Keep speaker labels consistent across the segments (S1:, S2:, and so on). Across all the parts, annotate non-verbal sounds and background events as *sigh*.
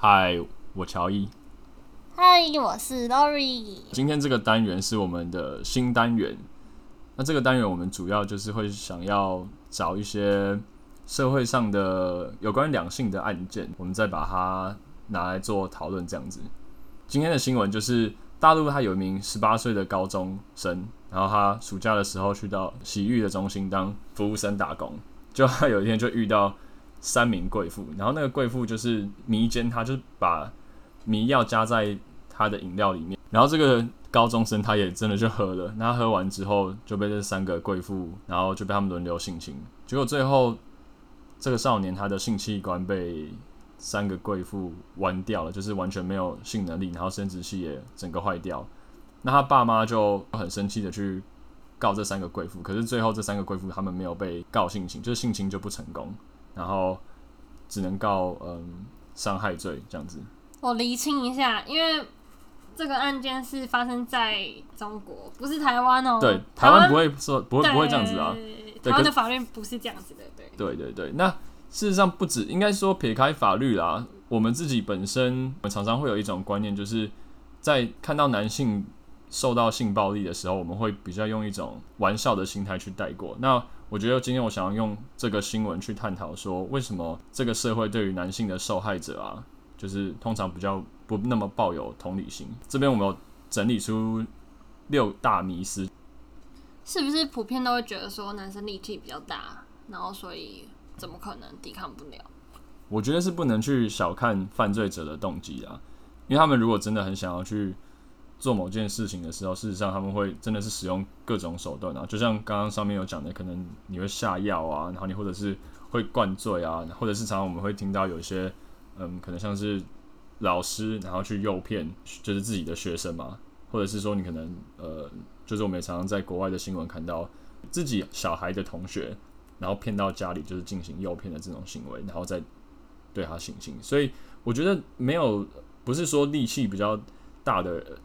S1: 嗨，我乔伊。
S2: 嗨，我是 Lori。
S1: 今天这个单元是我们的新单元。那这个单元我们主要就是会想要找一些社会上的有关两性的案件，我们再把它拿来做讨论，这样子。今天的新闻就是大陆，他有一名十八岁的高中生，然后他暑假的时候去到洗浴的中心当服务生打工，就他有一天就遇到。三名贵妇，然后那个贵妇就是迷奸他，就是把迷药加在他的饮料里面，然后这个高中生他也真的就喝了，那喝完之后就被这三个贵妇，然后就被他们轮流性侵，结果最后这个少年他的性器官被三个贵妇弯掉了，就是完全没有性能力，然后生殖器也整个坏掉，那他爸妈就很生气的去告这三个贵妇，可是最后这三个贵妇他们没有被告性侵，就是性侵就不成功。然后只能告嗯伤害罪这样子。
S2: 我厘清一下，因为这个案件是发生在中国，不是台湾哦。
S1: 对，台湾不会说不会不会这样子啊。
S2: 台湾的法律不是这样子的，对。
S1: 对对对，那事实上不止，应该说撇开法律啦，我们自己本身，我们常常会有一种观念，就是在看到男性受到性暴力的时候，我们会比较用一种玩笑的心态去带过。那我觉得今天我想要用这个新闻去探讨说，为什么这个社会对于男性的受害者啊，就是通常比较不那么抱有同理心。这边我们有整理出六大迷思，
S2: 是不是普遍都会觉得说男生力气比较大，然后所以怎么可能抵抗不了？
S1: 我觉得是不能去小看犯罪者的动机啊，因为他们如果真的很想要去。做某件事情的时候，事实上他们会真的是使用各种手段啊，就像刚刚上面有讲的，可能你会下药啊，然后你或者是会灌醉啊，或者是常常我们会听到有一些，嗯，可能像是老师然后去诱骗，就是自己的学生嘛，或者是说你可能呃，就是我们也常常在国外的新闻看到自己小孩的同学，然后骗到家里就是进行诱骗的这种行为，然后再对他行刑。所以我觉得没有，不是说力气比较大的。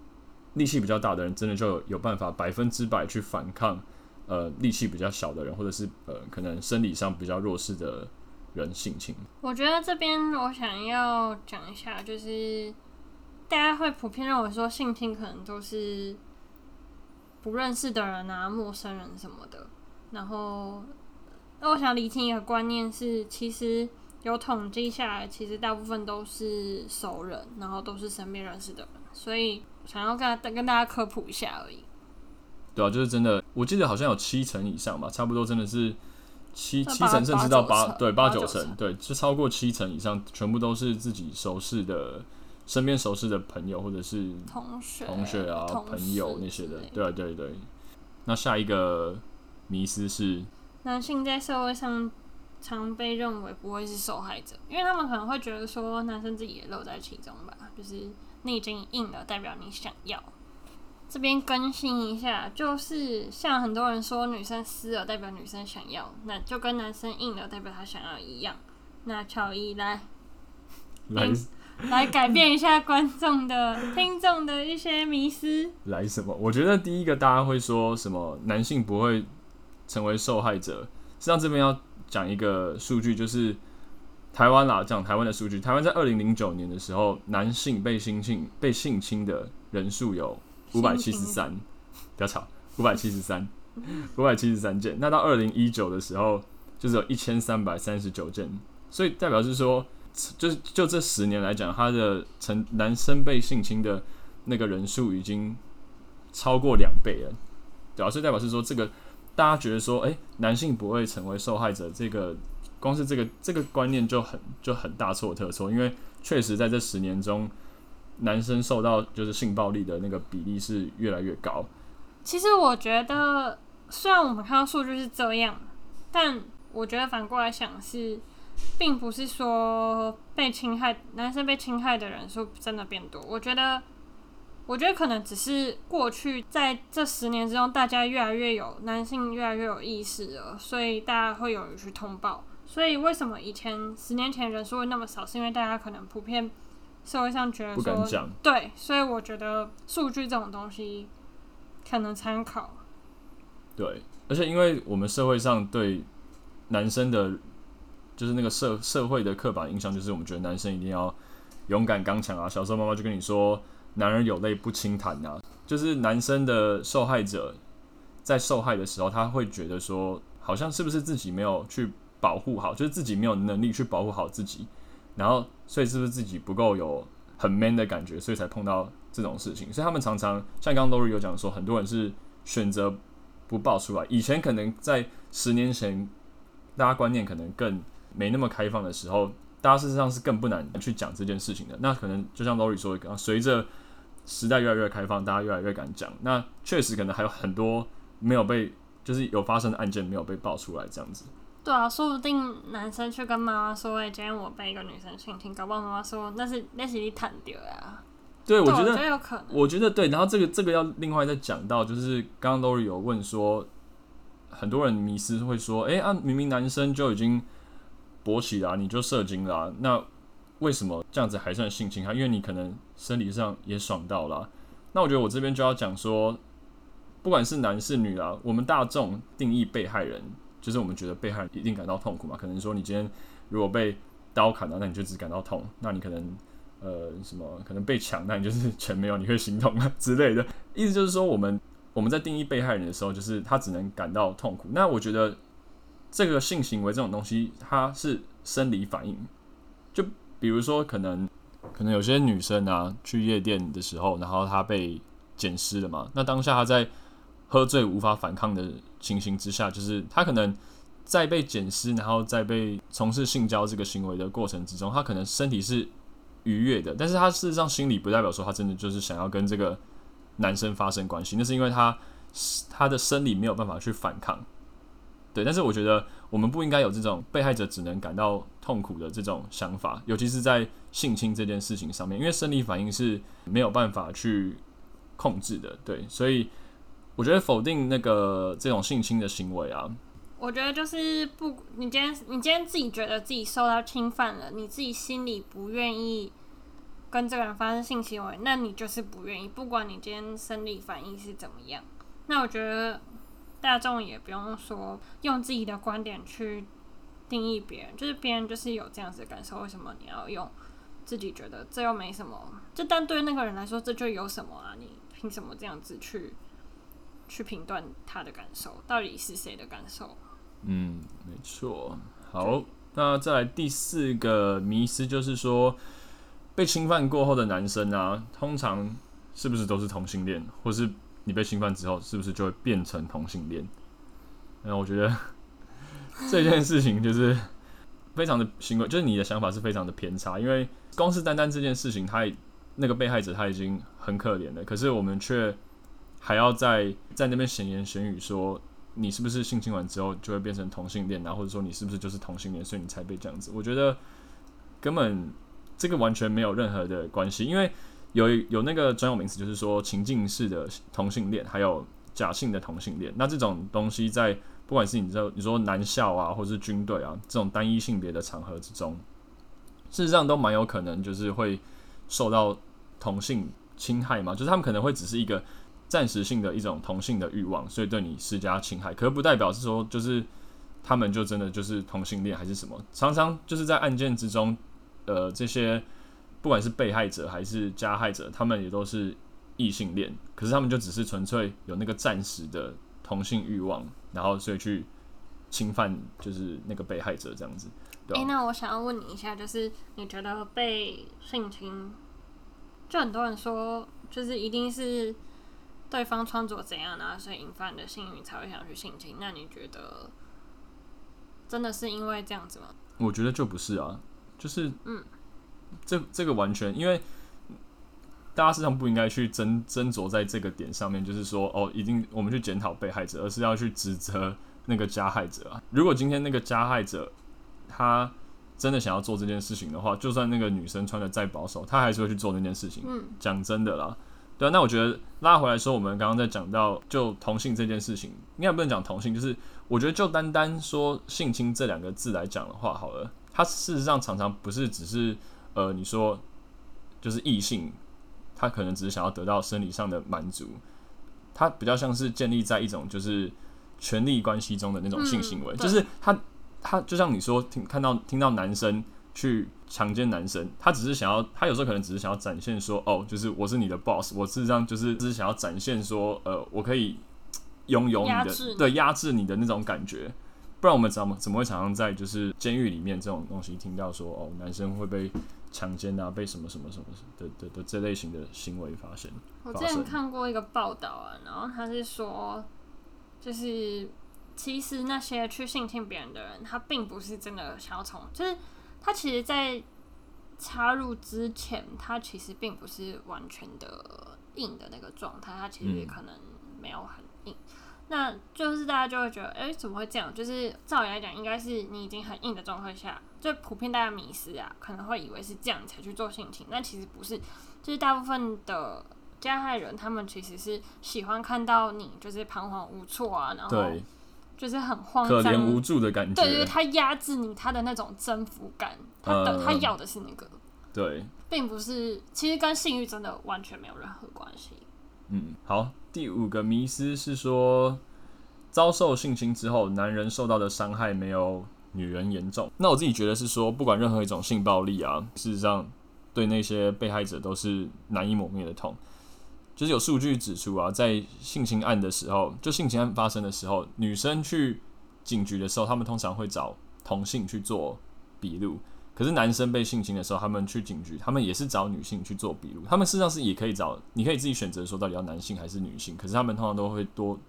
S1: 力气比较大的人，真的就有有办法百分之百去反抗，呃，力气比较小的人，或者是呃，可能生理上比较弱势的人性侵。
S2: 我觉得这边我想要讲一下，就是大家会普遍认为说性侵可能都是不认识的人啊、陌生人什么的。然后，那我想厘清一个观念是，其实有统计下来，其实大部分都是熟人，然后都是身边认识的人，所以。想要跟跟大家科普一下而已。
S1: 对啊，就是真的，我记得好像有七成以上吧，差不多真的是七七成，甚至到八对八九成，对，就超过七成以上，全部都是自己熟识的、身边熟识的朋友或者是
S2: 同学、
S1: 同学啊、朋友那些的。对对对。那下一个迷思是，
S2: 男性在社会上常被认为不会是受害者，因为他们可能会觉得说，男生自己也乐在其中吧，就是。你已经硬了，代表你想要。这边更新一下，就是像很多人说，女生湿了代表女生想要，那就跟男生硬了代表他想要一样。那乔伊来，来 *laughs* 来改变一下观众的听众的一些迷思。
S1: 来什么？我觉得第一个大家会说什么男性不会成为受害者。实际上这边要讲一个数据，就是。台湾啦，讲台湾的数据，台湾在二零零九年的时候，男性被性侵被性侵的人数有五百七十三，不要吵，五百七十三，*laughs* 五百七十三件。那到二零一九的时候，就是有一千三百三十九件，所以代表是说，就是就这十年来讲，他的成男生被性侵的那个人数已经超过两倍了，对吧？所以代表是说，这个大家觉得说，哎、欸，男性不会成为受害者，这个。光是这个这个观念就很就很大错特错，因为确实在这十年中，男生受到就是性暴力的那个比例是越来越高。
S2: 其实我觉得，虽然我们看到数据是这样，但我觉得反过来想是，并不是说被侵害男生被侵害的人数真的变多。我觉得，我觉得可能只是过去在这十年之中，大家越来越有男性越来越有意识了，所以大家会勇于去通报。所以为什么以前十年前人数会那么少？是因为大家可能普遍社会上觉得说，
S1: 不敢讲。
S2: 对，所以我觉得数据这种东西可能参考。
S1: 对，而且因为我们社会上对男生的，就是那个社社会的刻板印象，就是我们觉得男生一定要勇敢刚强啊。小时候妈妈就跟你说，男人有泪不轻弹啊，就是男生的受害者在受害的时候，他会觉得说，好像是不是自己没有去保护好，就是自己没有能力去保护好自己，然后所以是不是自己不够有很 man 的感觉，所以才碰到这种事情。所以他们常常像刚刚 Lori 有讲说，很多人是选择不爆出来。以前可能在十年前，大家观念可能更没那么开放的时候，大家事实上是更不难去讲这件事情的。那可能就像 Lori 说的，随着时代越来越开放，大家越来越敢讲。那确实可能还有很多没有被。就是有发生的案件没有被爆出来，这样子。
S2: 对啊，说不定男生去跟妈妈说：“哎、欸，今天我被一个女生性侵。”搞不好妈妈说：“那是那是你谈掉呀。”
S1: 对，我觉得，
S2: 我觉得有可能。
S1: 我觉得对。然后这个这个要另外再讲到，就是刚刚 Lori 有问说，很多人迷失会说：“哎、欸、啊，明明男生就已经勃起了，你就射精了，那为什么这样子还算性侵他？因为你可能生理上也爽到了。”那我觉得我这边就要讲说。不管是男是女啊，我们大众定义被害人，就是我们觉得被害人一定感到痛苦嘛。可能说你今天如果被刀砍了，那你就只感到痛。那你可能呃什么可能被抢，那你就是 *laughs* 钱没有，你会心痛啊 *laughs* 之类的。意思就是说，我们我们在定义被害人的时候，就是他只能感到痛苦。那我觉得这个性行为这种东西，它是生理反应。就比如说，可能可能有些女生啊去夜店的时候，然后她被捡尸了嘛，那当下她在喝醉无法反抗的情形之下，就是他可能在被捡尸，然后在被从事性交这个行为的过程之中，他可能身体是愉悦的，但是他事实上心里不代表说他真的就是想要跟这个男生发生关系，那是因为他他的生理没有办法去反抗。对，但是我觉得我们不应该有这种被害者只能感到痛苦的这种想法，尤其是在性侵这件事情上面，因为生理反应是没有办法去控制的。对，所以。我觉得否定那个这种性侵的行为啊，
S2: 我觉得就是不，你今天你今天自己觉得自己受到侵犯了，你自己心里不愿意跟这个人发生性行为，那你就是不愿意，不管你今天生理反应是怎么样。那我觉得大众也不用说用自己的观点去定义别人，就是别人就是有这样子的感受，为什么你要用自己觉得这又没什么？就但对那个人来说，这就有什么啊？你凭什么这样子去？去评断他的感受，到底是谁的感受？
S1: 嗯，没错。好，那再来第四个迷思，就是说被侵犯过后的男生啊，通常是不是都是同性恋？或是你被侵犯之后，是不是就会变成同性恋？那我觉得 *laughs* 这件事情就是非常的行为，就是你的想法是非常的偏差。因为光是单单这件事情，他那个被害者他已经很可怜了，可是我们却。还要在在那边闲言闲语说你是不是性侵完之后就会变成同性恋啊，或者说你是不是就是同性恋，所以你才被这样子？我觉得根本这个完全没有任何的关系，因为有有那个专有名词，就是说情境式的同性恋，还有假性的同性恋。那这种东西在不管是你知道你说男校啊，或者是军队啊这种单一性别的场合之中，事实上都蛮有可能就是会受到同性侵害嘛，就是他们可能会只是一个。暂时性的一种同性的欲望，所以对你施加侵害，可不代表是说就是他们就真的就是同性恋还是什么。常常就是在案件之中，呃，这些不管是被害者还是加害者，他们也都是异性恋，可是他们就只是纯粹有那个暂时的同性欲望，然后所以去侵犯就是那个被害者这样子。
S2: 对。那我想要问你一下，就是你觉得被性侵，就很多人说就是一定是。对方穿着怎样呢？所以引发你的性欲才会想去性侵。那你觉得真的是因为这样子吗？
S1: 我觉得就不是啊，就是
S2: 嗯，
S1: 这这个完全因为大家实际上不应该去斟斟酌在这个点上面，就是说哦，一定我们去检讨被害者，而是要去指责那个加害者啊。如果今天那个加害者他真的想要做这件事情的话，就算那个女生穿的再保守，他还是会去做那件事情。
S2: 嗯，
S1: 讲真的啦。对啊，那我觉得拉回来说，我们刚刚在讲到就同性这件事情，应该不能讲同性，就是我觉得就单单说性侵这两个字来讲的话，好了，它事实上常常不是只是呃，你说就是异性，他可能只是想要得到生理上的满足，他比较像是建立在一种就是权力关系中的那种性行为，
S2: 嗯、
S1: 就是他他就像你说听看到听到男生去强奸男生，他只是想要，他有时候可能只是想要展现说，哦，就是我是你的 boss，我事实上就是只是想要展现说，呃，我可以拥有你的，对，压制你的那种感觉。不然我们怎么怎么会常常在就是监狱里面这种东西听到说，哦，男生会被强奸啊，被什么什么什么的的的这类型的行为发生。
S2: 我之前看过一个报道啊，然后他是说，就是其实那些去性侵别人的人，他并不是真的想要从，就是。他其实，在插入之前，它其实并不是完全的硬的那个状态，它其实也可能没有很硬。嗯、那就是大家就会觉得，哎、欸，怎么会这样？就是照理来讲，应该是你已经很硬的状态下，就普遍大家迷失啊，可能会以为是这样才去做性侵，但其实不是。就是大部分的加害人，他们其实是喜欢看到你就是彷徨无措啊，然后。就是很慌张、可
S1: 怜无助的感觉。
S2: 对对，他压制你，他的那种征服感，他的、嗯、他要的是那个。
S1: 对，
S2: 并不是，其实跟性欲真的完全没有任何关系。
S1: 嗯，好，第五个迷思是说，遭受性侵之后，男人受到的伤害没有女人严重。那我自己觉得是说，不管任何一种性暴力啊，事实上对那些被害者都是难以磨灭的痛。就是有数据指出啊，在性侵案的时候，就性侵案发生的时候，女生去警局的时候，他们通常会找同性去做笔录。可是男生被性侵的时候，他们去警局，他们也是找女性去做笔录。他们事实上是也可以找，你可以自己选择说到底要男性还是女性。可是他们通常都会多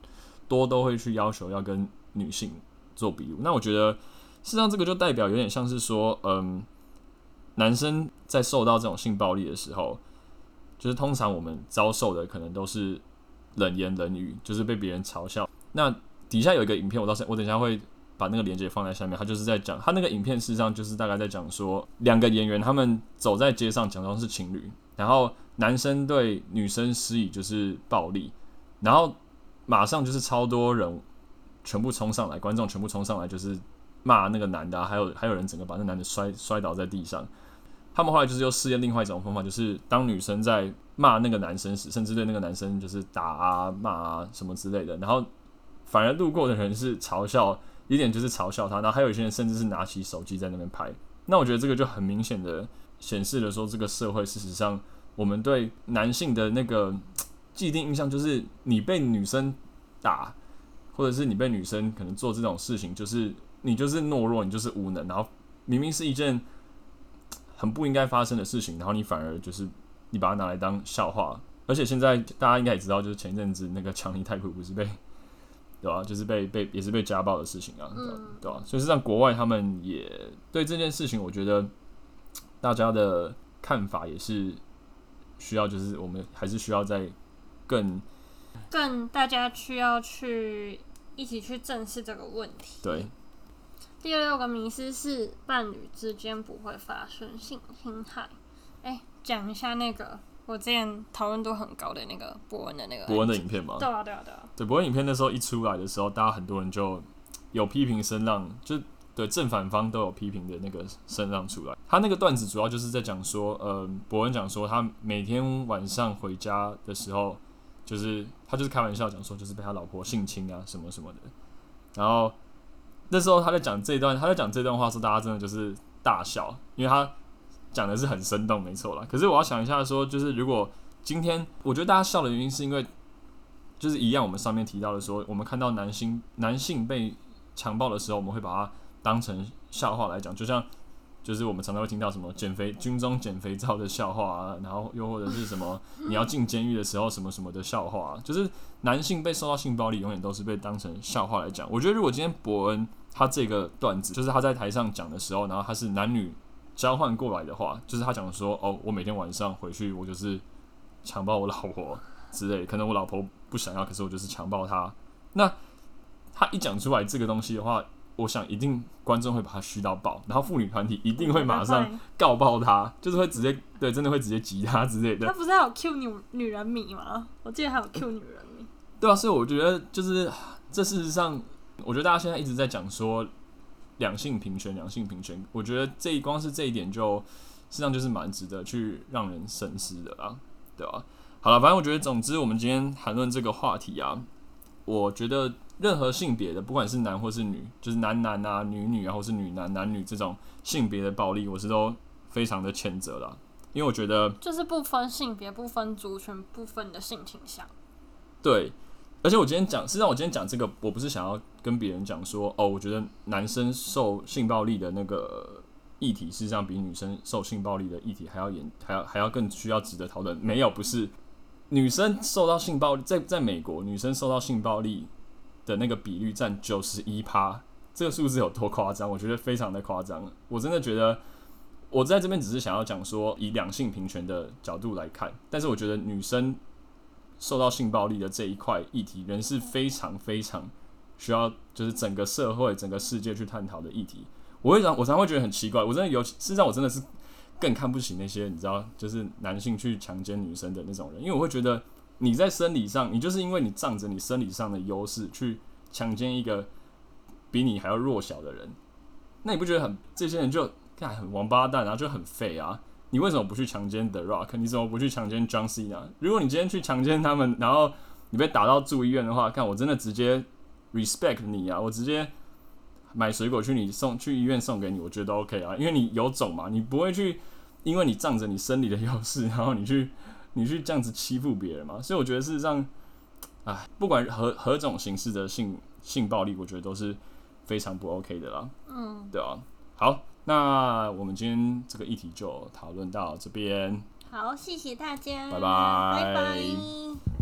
S1: 多都会去要求要跟女性做笔录。那我觉得，事实上这个就代表有点像是说，嗯，男生在受到这种性暴力的时候。就是通常我们遭受的可能都是冷言冷语，就是被别人嘲笑。那底下有一个影片，我到时我等一下会把那个链接放在下面。他就是在讲，他那个影片事实上就是大概在讲说，两个演员他们走在街上，假装是情侣，然后男生对女生施以就是暴力，然后马上就是超多人全部冲上来，观众全部冲上来就是骂那个男的，还有还有人整个把那男的摔摔倒在地上。他们后来就是又试验另外一种方法，就是当女生在骂那个男生时，甚至对那个男生就是打啊、骂啊什么之类的，然后反而路过的人是嘲笑，一点就是嘲笑他，然后还有一些人甚至是拿起手机在那边拍。那我觉得这个就很明显的显示了说，这个社会事实上我们对男性的那个既定印象就是，你被女生打，或者是你被女生可能做这种事情，就是你就是懦弱，你就是无能，然后明明是一件。很不应该发生的事情，然后你反而就是你把它拿来当笑话，而且现在大家应该也知道，就是前一阵子那个强尼戴普不是被对吧？就是被被也是被家暴的事情啊，对吧？嗯、对吧？所以是让国外他们也对这件事情，我觉得大家的看法也是需要，就是我们还是需要在更
S2: 更大家需要去一起去正视这个问题。
S1: 对。
S2: 第六个迷思是伴侣之间不会发生性侵害。哎、欸，讲一下那个我之前讨论度很高的那个博文的那个
S1: 博文的影片吗？
S2: 对啊，对啊，对啊。
S1: 对博文影片那时候一出来的时候，大家很多人就有批评声浪，就对正反方都有批评的那个声浪出来。他那个段子主要就是在讲说，呃，博文讲说他每天晚上回家的时候，就是他就是开玩笑讲说，就是被他老婆性侵啊什么什么的，然后。那时候他在讲这段，他在讲这段话时候，大家真的就是大笑，因为他讲的是很生动，没错了。可是我要想一下，说就是如果今天，我觉得大家笑的原因是因为，就是一样，我们上面提到的说，我们看到男性男性被强暴的时候，我们会把它当成笑话来讲，就像。就是我们常常会听到什么减肥军中减肥皂的笑话啊，然后又或者是什么 *laughs* 你要进监狱的时候什么什么的笑话啊，就是男性被受到性暴力永远都是被当成笑话来讲。我觉得如果今天伯恩他这个段子，就是他在台上讲的时候，然后他是男女交换过来的话，就是他讲说哦，我每天晚上回去我就是强暴我老婆之类，可能我老婆不想要，可是我就是强暴她。那他一讲出来这个东西的话。我想一定观众会把他虚到爆，然后妇女团体一定会马上告爆他，就是会直接对，真的会直接挤他之类的。
S2: 他不是还有 Q 女女人迷吗？我记得还有 Q 女人迷。
S1: 对啊，所以我觉得就是这事实上，我觉得大家现在一直在讲说两性平权，两性平权，我觉得这一光是这一点就实际上就是蛮值得去让人深思的啦，对吧？好了，反正我觉得总之我们今天谈论这个话题啊，我觉得任何性别的，不管是男或是女，就是男男啊、女女啊，或是女男男女这种性别的暴力，我是都非常的谴责啦。因为我觉得
S2: 就是不分性别、不分族群、不分的性倾向。
S1: 对，而且我今天讲，实际上我今天讲这个，我不是想要跟别人讲说，哦，我觉得男生受性暴力的那个议题，事实上比女生受性暴力的议题还要严，还要还要更需要值得讨论。没有，不是。女生受到性暴力，在在美国，女生受到性暴力的那个比率占九十一趴，这个数字有多夸张？我觉得非常的夸张。我真的觉得，我在这边只是想要讲说，以两性平权的角度来看，但是我觉得女生受到性暴力的这一块议题，仍是非常非常需要，就是整个社会、整个世界去探讨的议题。我会常我常会觉得很奇怪，我真的有，事实上我真的是。更看不起那些你知道，就是男性去强奸女生的那种人，因为我会觉得你在生理上，你就是因为你仗着你生理上的优势去强奸一个比你还要弱小的人，那你不觉得很这些人就看很王八蛋啊，就很废啊？你为什么不去强奸 The Rock？你怎么不去强奸 John Cena？如果你今天去强奸他们，然后你被打到住医院的话，看我真的直接 respect 你啊，我直接。买水果去你送去医院送给你，我觉得 OK 啊，因为你有种嘛，你不会去，因为你仗着你生理的优势，然后你去你去这样子欺负别人嘛，所以我觉得事实上，哎，不管何何种形式的性性暴力，我觉得都是非常不 OK 的啦。嗯，对啊。好，那我们今天这个议题就讨论到这边。
S2: 好，谢谢大家，
S1: 拜拜，
S2: 拜拜。